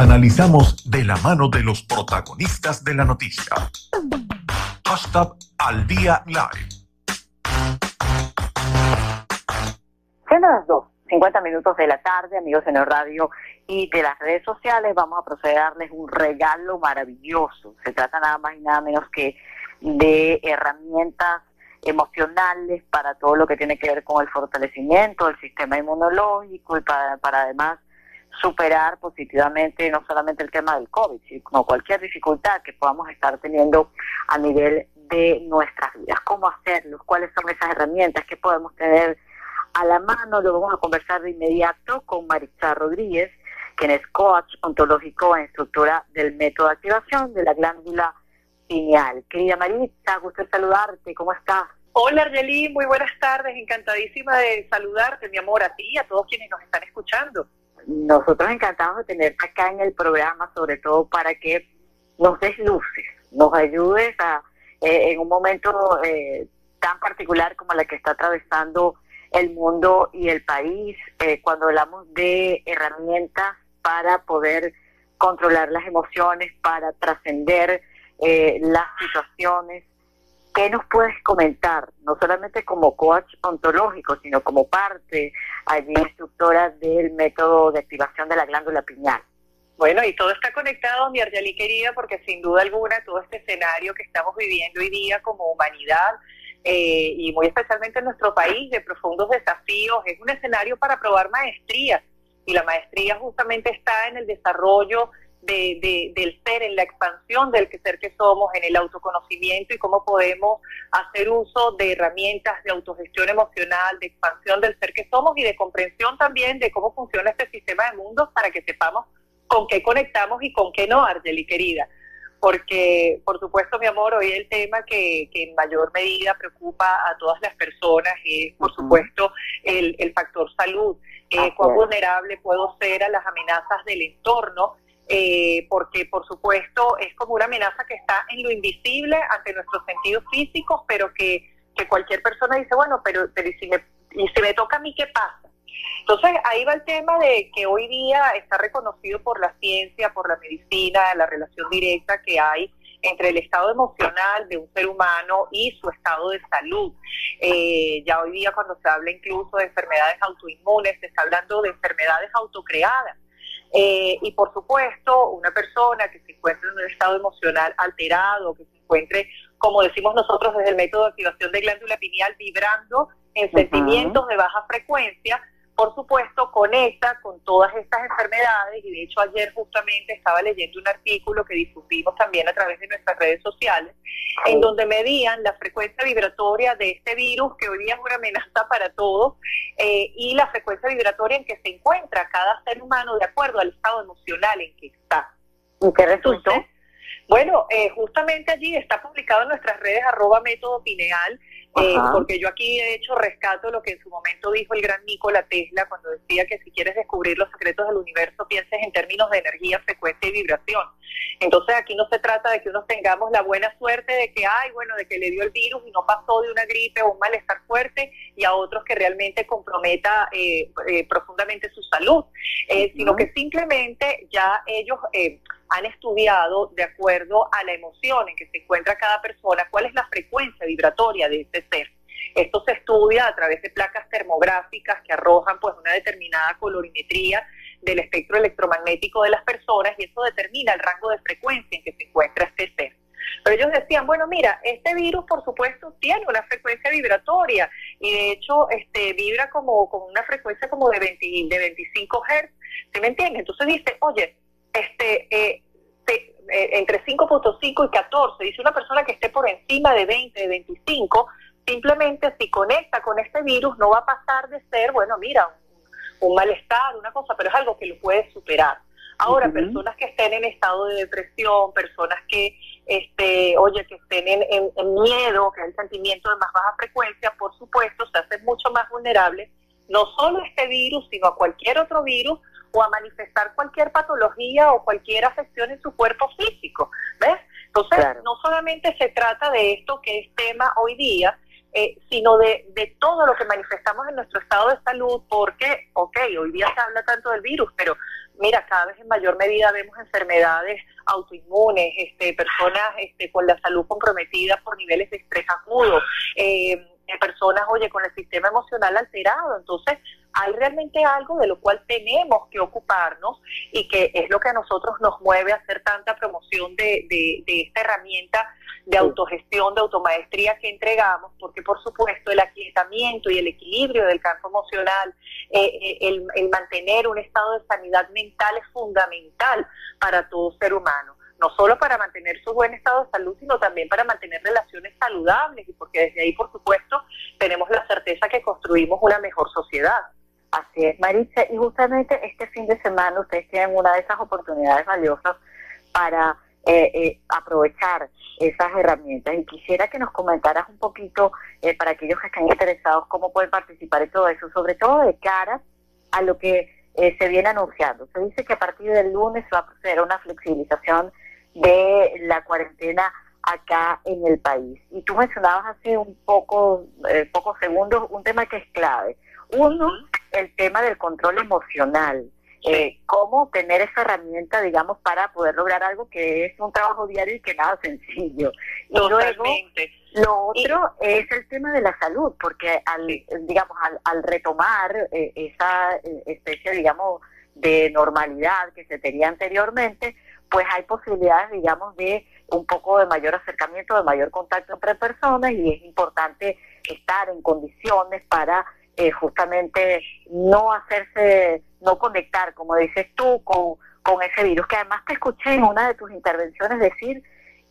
Analizamos de la mano de los protagonistas de la noticia. Hashtag al día live. Siendo las 2, 50 minutos de la tarde, amigos en el radio y de las redes sociales, vamos a proceder a darles un regalo maravilloso. Se trata nada más y nada menos que de herramientas emocionales para todo lo que tiene que ver con el fortalecimiento del sistema inmunológico y para, para además superar positivamente no solamente el tema del COVID, sino cualquier dificultad que podamos estar teniendo a nivel de nuestras vidas. ¿Cómo hacerlo? ¿Cuáles son esas herramientas que podemos tener a la mano? Lo vamos a conversar de inmediato con Maritza Rodríguez, quien es coach ontológico e instructora del método de activación de la glándula pineal. Querida Maritza, gusto saludarte. ¿Cómo estás? Hola Argelí, muy buenas tardes, encantadísima de saludarte, mi amor, a ti y a todos quienes nos están escuchando. Nosotros encantados de tenerte acá en el programa, sobre todo para que nos des luces, nos ayudes a, eh, en un momento eh, tan particular como la que está atravesando el mundo y el país, eh, cuando hablamos de herramientas para poder controlar las emociones, para trascender las situaciones ¿Qué nos puedes comentar, no solamente como coach ontológico, sino como parte allí instructora del método de activación de la glándula pineal? Bueno, y todo está conectado, mi Arjali querida, porque sin duda alguna todo este escenario que estamos viviendo hoy día como humanidad eh, y muy especialmente en nuestro país de profundos desafíos, es un escenario para probar maestría. Y la maestría justamente está en el desarrollo de, del ser, en la expansión del que ser que somos, en el autoconocimiento y cómo podemos hacer uso de herramientas de autogestión emocional, de expansión del ser que somos y de comprensión también de cómo funciona este sistema de mundos para que sepamos con qué conectamos y con qué no, Argeli querida. Porque, por supuesto, mi amor, hoy el tema que, en mayor medida preocupa a todas las personas es, por supuesto, el, el factor salud. Eh, cuán vulnerable puedo ser a las amenazas del entorno eh, porque por supuesto es como una amenaza que está en lo invisible ante nuestros sentidos físicos, pero que, cualquier persona dice, bueno, pero, pero ¿y, si me, me toca a mí, ¿qué pasa? Entonces ahí va el tema de que hoy día está reconocido por la ciencia, por la medicina, la relación directa que hay entre el estado emocional de un ser humano y su estado de salud. Eh, ya hoy día cuando se habla incluso de enfermedades autoinmunes, se está hablando de enfermedades autocreadas. Eh, y por supuesto, una persona que se encuentre en un estado emocional alterado, que se encuentre, como decimos nosotros desde el método de activación de glándula pineal, vibrando en sentimientos de baja frecuencia, por supuesto, conecta con todas estas enfermedades y de hecho ayer justamente estaba leyendo un artículo que difundimos también a través de nuestras redes sociales, en donde medían la frecuencia vibratoria de este virus que hoy día es una amenaza para todos eh, y la frecuencia vibratoria en que se encuentra cada ser humano de acuerdo al estado emocional en que está. ¿Y qué resultó? bueno, eh, justamente allí está publicado en nuestras redes arroba método pineal eh, porque yo aquí de hecho rescato lo que en su momento dijo el gran Nikola Tesla cuando decía que si quieres descubrir los secretos del universo pienses en términos de energía, frecuencia y vibración. Entonces aquí no se trata de que unos tengamos la buena suerte de que, ay, bueno, de que le dio el virus y no pasó de una gripe o un malestar fuerte y a otros que realmente comprometa eh, eh, profundamente su salud, sino que simplemente ya ellos han estudiado de acuerdo a la emoción en que se encuentra cada persona, cuál es la frecuencia vibratoria de ese ser. Esto se estudia a través de placas termográficas que arrojan pues una determinada colorimetría del espectro electromagnético de las personas y eso determina el rango de frecuencia en que se encuentra este ser. Pero ellos decían, bueno, mira, este virus por supuesto tiene una frecuencia vibratoria y de hecho este vibra como con una frecuencia como de, 20, de 25 Hz, ¿sí me entiendes? Entonces dice, oye, este, eh, entre 5.5 y 14, dice una persona que esté por encima de 20, de 25, simplemente si conecta con este virus no va a pasar de ser, bueno, mira, un, malestar, una cosa, pero es algo que lo puede superar. Ahora, personas que estén en estado de depresión, personas que, este, oye, que estén en, en, miedo, que hay sentimiento de más baja frecuencia, por supuesto, se hacen mucho más vulnerables, no solo a este virus, sino a cualquier otro virus, o a manifestar cualquier patología o cualquier afección en su cuerpo físico, ¿ves? Entonces, no solamente se trata de esto que es tema hoy día, eh, sino de, de todo lo que manifestamos en nuestro estado de salud, porque, ok, hoy día se habla tanto del virus, pero mira, cada vez en mayor medida vemos enfermedades autoinmunes, este, personas este, con la salud comprometida por niveles de estrés agudo, eh, personas, oye, con el sistema emocional alterado. Entonces, hay realmente algo de lo cual tenemos que ocuparnos y que es lo que a nosotros nos mueve a hacer tanta promoción de, de, esta herramienta de autogestión, de automaestría que entregamos, porque por supuesto el aquietamiento y el equilibrio del campo emocional, eh, eh, el, el mantener un estado de sanidad mental es fundamental para todo ser humano no solo para mantener su buen estado de salud, sino también para mantener relaciones saludables y porque desde ahí, por supuesto, tenemos la certeza que construimos una mejor sociedad. Así es, Maritza. Y justamente este fin de semana ustedes tienen una de esas oportunidades valiosas para eh, eh, aprovechar esas herramientas. Y quisiera que nos comentaras un poquito, eh, para aquellos que estén interesados, cómo pueden participar en todo eso, sobre todo de cara a lo que se viene anunciando. Se dice que a partir del lunes va a proceder una flexibilización de la cuarentena acá en el país. Y tú mencionabas hace un poco, pocos segundos un tema que es clave. Uno, el tema del control emocional. Eh, cómo tener esa herramienta, digamos, para poder lograr algo que es un trabajo diario y que nada sencillo. Y luego, lo otro es el tema de la salud, porque al, digamos, al, retomar eh, esa eh, especie, digamos, de normalidad que se tenía anteriormente, pues hay posibilidades, digamos, de un poco de mayor acercamiento, de mayor contacto entre personas y es importante estar en condiciones para eh, justamente no hacerse, no conectar, como dices tú, con, con ese virus, que además te escuché en una de tus intervenciones decir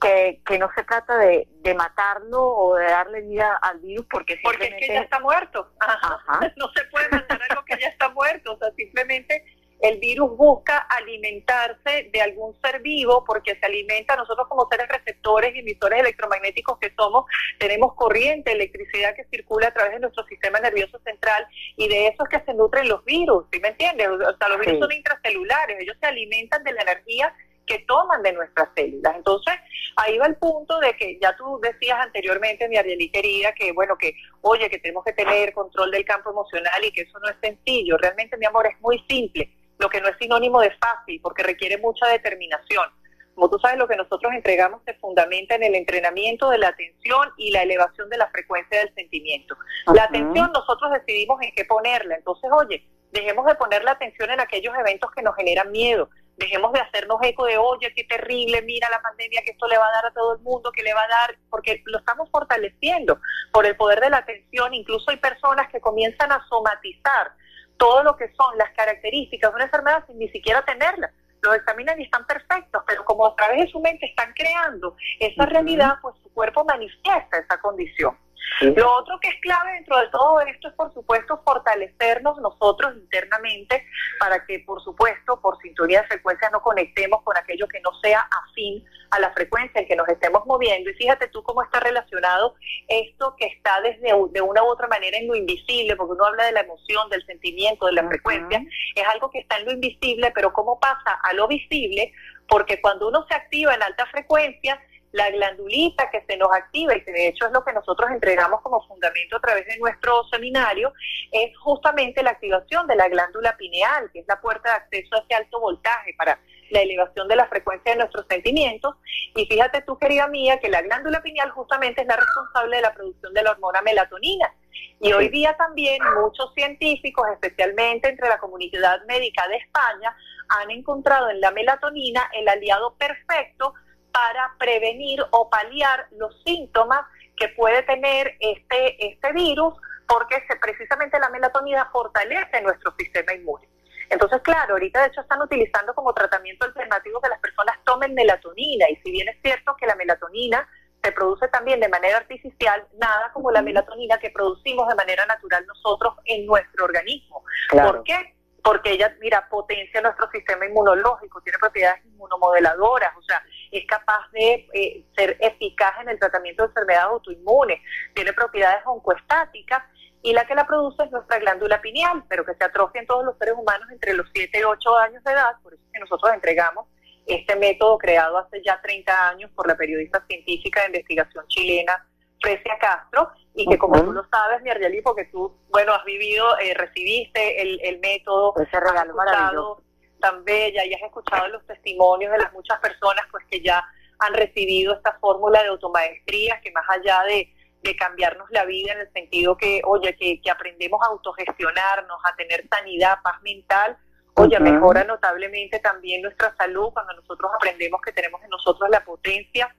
que, que no se trata de, de matarlo o de darle vida al virus porque simplemente... Porque es que ya está muerto. no se puede matar algo que ya está muerto, o sea, simplemente el virus busca alimentarse de algún ser vivo porque se alimenta, nosotros como seres receptores y emisores electromagnéticos que somos, tenemos corriente, electricidad que circula a través de nuestro sistema nervioso central y de eso es que se nutren los virus, ¿sí me entiendes? O sea, los virus son intracelulares, ellos se alimentan de la energía que toman de nuestras células. Entonces, ahí va el punto de que ya tú decías anteriormente, mi Ariely querida, que bueno, que oye, que tenemos que tener control del campo emocional y que eso no es sencillo. Realmente, mi amor, es muy simple lo que no es sinónimo de fácil, porque requiere mucha determinación. Como tú sabes, lo que nosotros entregamos se fundamenta en el entrenamiento de la atención y la elevación de la frecuencia del sentimiento. La atención nosotros decidimos en qué ponerla. Entonces, oye, dejemos de poner la atención en aquellos eventos que nos generan miedo. Dejemos de hacernos eco de, oye, qué terrible, mira la pandemia que esto le va a dar a todo el mundo, que le va a dar, porque lo estamos fortaleciendo por el poder de la atención. Incluso hay personas que comienzan a somatizar todo lo que son las características de una enfermedad sin ni siquiera tenerla. Los examinan y están perfectos, pero como a través de su mente están creando esa realidad, pues su cuerpo manifiesta esa condición. Lo otro que es clave dentro de todo esto es, por supuesto, fortalecernos nosotros internamente para que, por supuesto, por sintonía de frecuencia no conectemos con aquello que no sea afín a la frecuencia en que nos estemos moviendo. Y fíjate tú cómo está relacionado esto que está desde de una u otra manera en lo invisible, porque uno habla de la emoción, del sentimiento, de la frecuencia, es algo que está en lo invisible, pero cómo pasa a lo visible, porque cuando uno se activa en alta frecuencia, la glandulita que se nos activa y que de hecho es lo que nosotros entregamos como fundamento a través de nuestro seminario, es justamente la activación de la glándula pineal, que es la puerta de acceso hacia alto voltaje para la elevación de la frecuencia de nuestros sentimientos. Y fíjate tú, querida mía, que la glándula pineal justamente es la responsable de la producción de la hormona melatonina. Y hoy día también muchos científicos, especialmente entre la comunidad médica de España, han encontrado en la melatonina el aliado perfecto para prevenir o paliar los síntomas que puede tener este, este virus, porque se, precisamente la melatonina fortalece nuestro sistema inmune. Entonces, claro, ahorita de hecho están utilizando como tratamiento alternativo que las personas tomen melatonina, y si bien es cierto que la melatonina se produce también de manera artificial, nada como la melatonina que producimos de manera natural nosotros en nuestro organismo. ¿Por qué? Porque ella, mira, potencia nuestro sistema inmunológico, tiene propiedades inmunomodeladoras, o sea, es capaz de eh, ser eficaz en el tratamiento de enfermedades autoinmunes, tiene propiedades oncoestáticas y la que la produce es nuestra glándula pineal, pero que se atrofia en todos los seres humanos entre los 7 y 8 años de edad, por eso es que nosotros entregamos este método creado hace ya 30 años por la periodista científica de investigación chilena Fresia Castro, y que como tú lo sabes, Miarjali, porque tú, bueno, has vivido, eh, recibiste el, el método, ese regalo maravilloso. Tan bella y has escuchado los testimonios de las muchas personas pues que ya han recibido esta fórmula de automaestría, que más allá de, de cambiarnos la vida en el sentido que, oye, que, que aprendemos a autogestionarnos, a tener sanidad, paz mental, oye, mejora notablemente también nuestra salud cuando nosotros aprendemos que tenemos en nosotros la potencia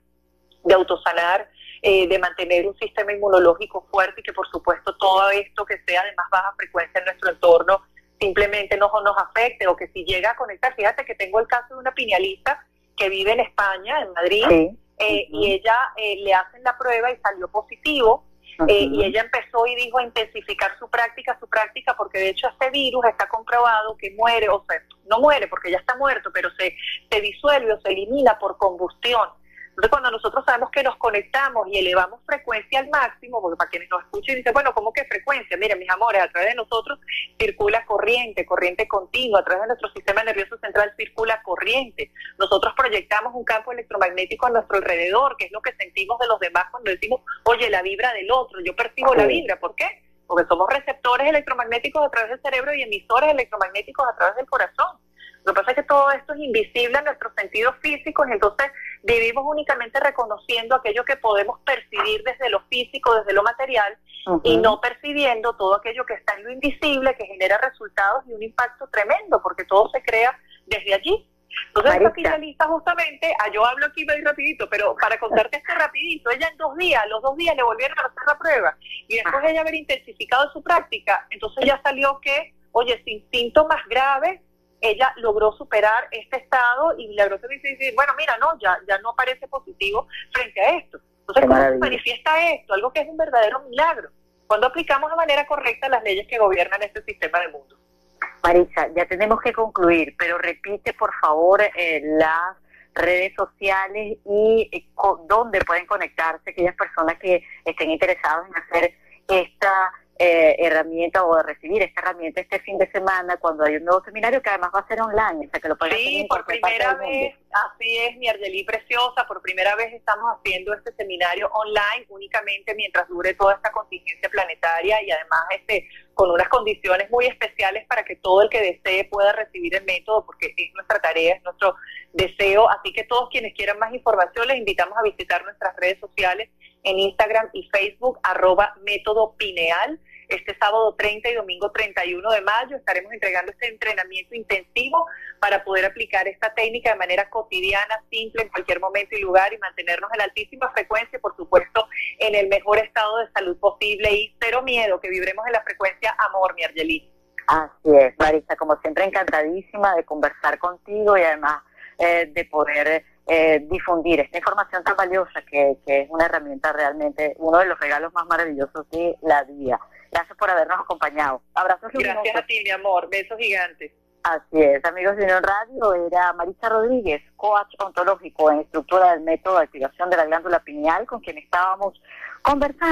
de autosanar, eh, de mantener un sistema inmunológico fuerte y que por supuesto todo esto que sea de más baja frecuencia en nuestro entorno simplemente no nos afecte o que si llega a conectar, fíjate que tengo el caso de una piñalista que vive en España, en Madrid, eh, y ella eh, le hacen la prueba y salió positivo, y ella empezó y dijo a intensificar su práctica, su práctica, porque de hecho este virus está comprobado que muere, o sea, no muere porque ya está muerto, pero se, se disuelve o se elimina por combustión. Entonces, cuando nosotros sabemos que nos conectamos y elevamos frecuencia al máximo, porque para quienes nos escuchen dicen, bueno, ¿cómo que frecuencia? Miren, mis amores, a través de nosotros circula corriente, corriente continua, a través de nuestro sistema nervioso central circula corriente. Nosotros proyectamos un campo electromagnético a nuestro alrededor, que es lo que sentimos de los demás cuando decimos, oye, la vibra del otro, yo percibo la vibra, ¿por qué? Porque somos receptores electromagnéticos a través del cerebro y emisores electromagnéticos a través del corazón. Lo que pasa es que todo esto es invisible a nuestros sentidos físicos y entonces vivimos únicamente reconociendo aquello que podemos percibir desde lo físico, desde lo material, y no percibiendo todo aquello que está en lo invisible, que genera resultados y un impacto tremendo, porque todo se crea desde allí. Entonces esta finalista justamente, ah, yo hablo aquí muy rapidito, pero para contarte esto rapidito, ella en dos días, los dos días le volvieron a hacer la prueba y después de ella haber intensificado su práctica, entonces ya salió que, oye, sin síntomas graves, ella logró superar este estado y logró decir, bueno, mira, no, ya, ya no aparece positivo frente a esto. Entonces, ¿cómo se manifiesta esto? Algo que es un verdadero milagro. Cuando aplicamos de manera correcta las leyes que gobiernan este sistema del mundo. Marisa, ya tenemos que concluir, pero repite por favor eh, las redes sociales y eh, dónde pueden conectarse aquellas personas que estén interesadas en hacer esta eh, herramienta o de recibir esta herramienta este fin de semana cuando hay un nuevo seminario que además va a ser online, o sea que lo pueden Sí, por primera vez, así es, mi Argelí preciosa, por primera vez estamos haciendo este seminario online únicamente mientras dure toda esta contingencia planetaria y además este con unas condiciones muy especiales para que todo el que desee pueda recibir el método, porque es nuestra tarea, es nuestro deseo. Así que todos quienes quieran más información, les invitamos a visitar nuestras redes sociales en Instagram y Facebook, arroba método pineal. Este sábado 30 y domingo 31 de mayo estaremos entregando este entrenamiento intensivo para poder aplicar esta técnica de manera cotidiana, simple, en cualquier momento y lugar y mantenernos en altísima frecuencia, por supuesto, en el mejor estado de salud posible y cero miedo, que vibremos en la frecuencia amor, mi Argelí. Así es, Marisa, como siempre encantadísima de conversar contigo y además eh, de poder eh, difundir esta información tan valiosa que, que, es una herramienta realmente, uno de los regalos más maravillosos de la vida. Gracias por habernos acompañado. Abrazos Gracias a ti, mi amor. Besos gigantes. Así es, amigos de Unión Radio, era Marisa Rodríguez, coach ontológico en estructura del método de activación de la glándula pineal, con quien estábamos conversando.